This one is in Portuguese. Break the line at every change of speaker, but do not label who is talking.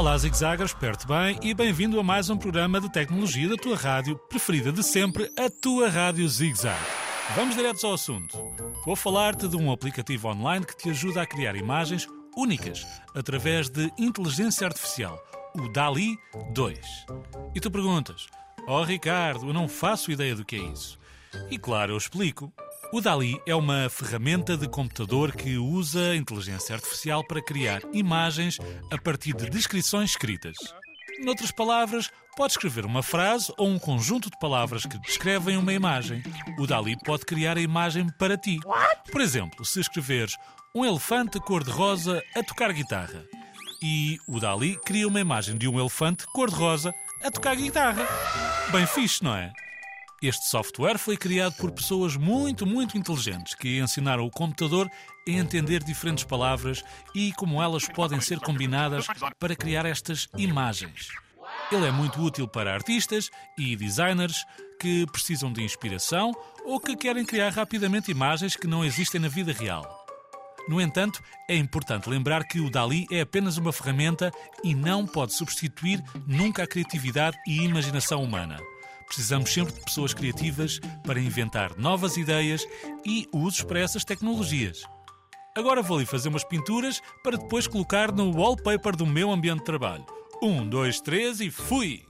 Olá, zigzaggers, perto bem e bem-vindo a mais um programa de tecnologia da tua rádio preferida de sempre, a tua Rádio Zigzag. Vamos direto ao assunto. Vou falar-te de um aplicativo online que te ajuda a criar imagens únicas através de inteligência artificial, o DALI 2. E tu perguntas: Oh Ricardo, eu não faço ideia do que é isso. E claro, eu explico. O DALI é uma ferramenta de computador que usa inteligência artificial para criar imagens a partir de descrições escritas. Noutras palavras, pode escrever uma frase ou um conjunto de palavras que descrevem uma imagem. O DALI pode criar a imagem para ti. Por exemplo, se escreveres um elefante cor-de-rosa a tocar guitarra. E o DALI cria uma imagem de um elefante cor-de-rosa a tocar guitarra. Bem fixe, não é? Este software foi criado por pessoas muito, muito inteligentes que ensinaram o computador a entender diferentes palavras e como elas podem ser combinadas para criar estas imagens. Ele é muito útil para artistas e designers que precisam de inspiração ou que querem criar rapidamente imagens que não existem na vida real. No entanto, é importante lembrar que o Dali é apenas uma ferramenta e não pode substituir nunca a criatividade e imaginação humana. Precisamos sempre de pessoas criativas para inventar novas ideias e usos para essas tecnologias. Agora vou ali fazer umas pinturas para depois colocar no wallpaper do meu ambiente de trabalho. Um, dois, três e fui!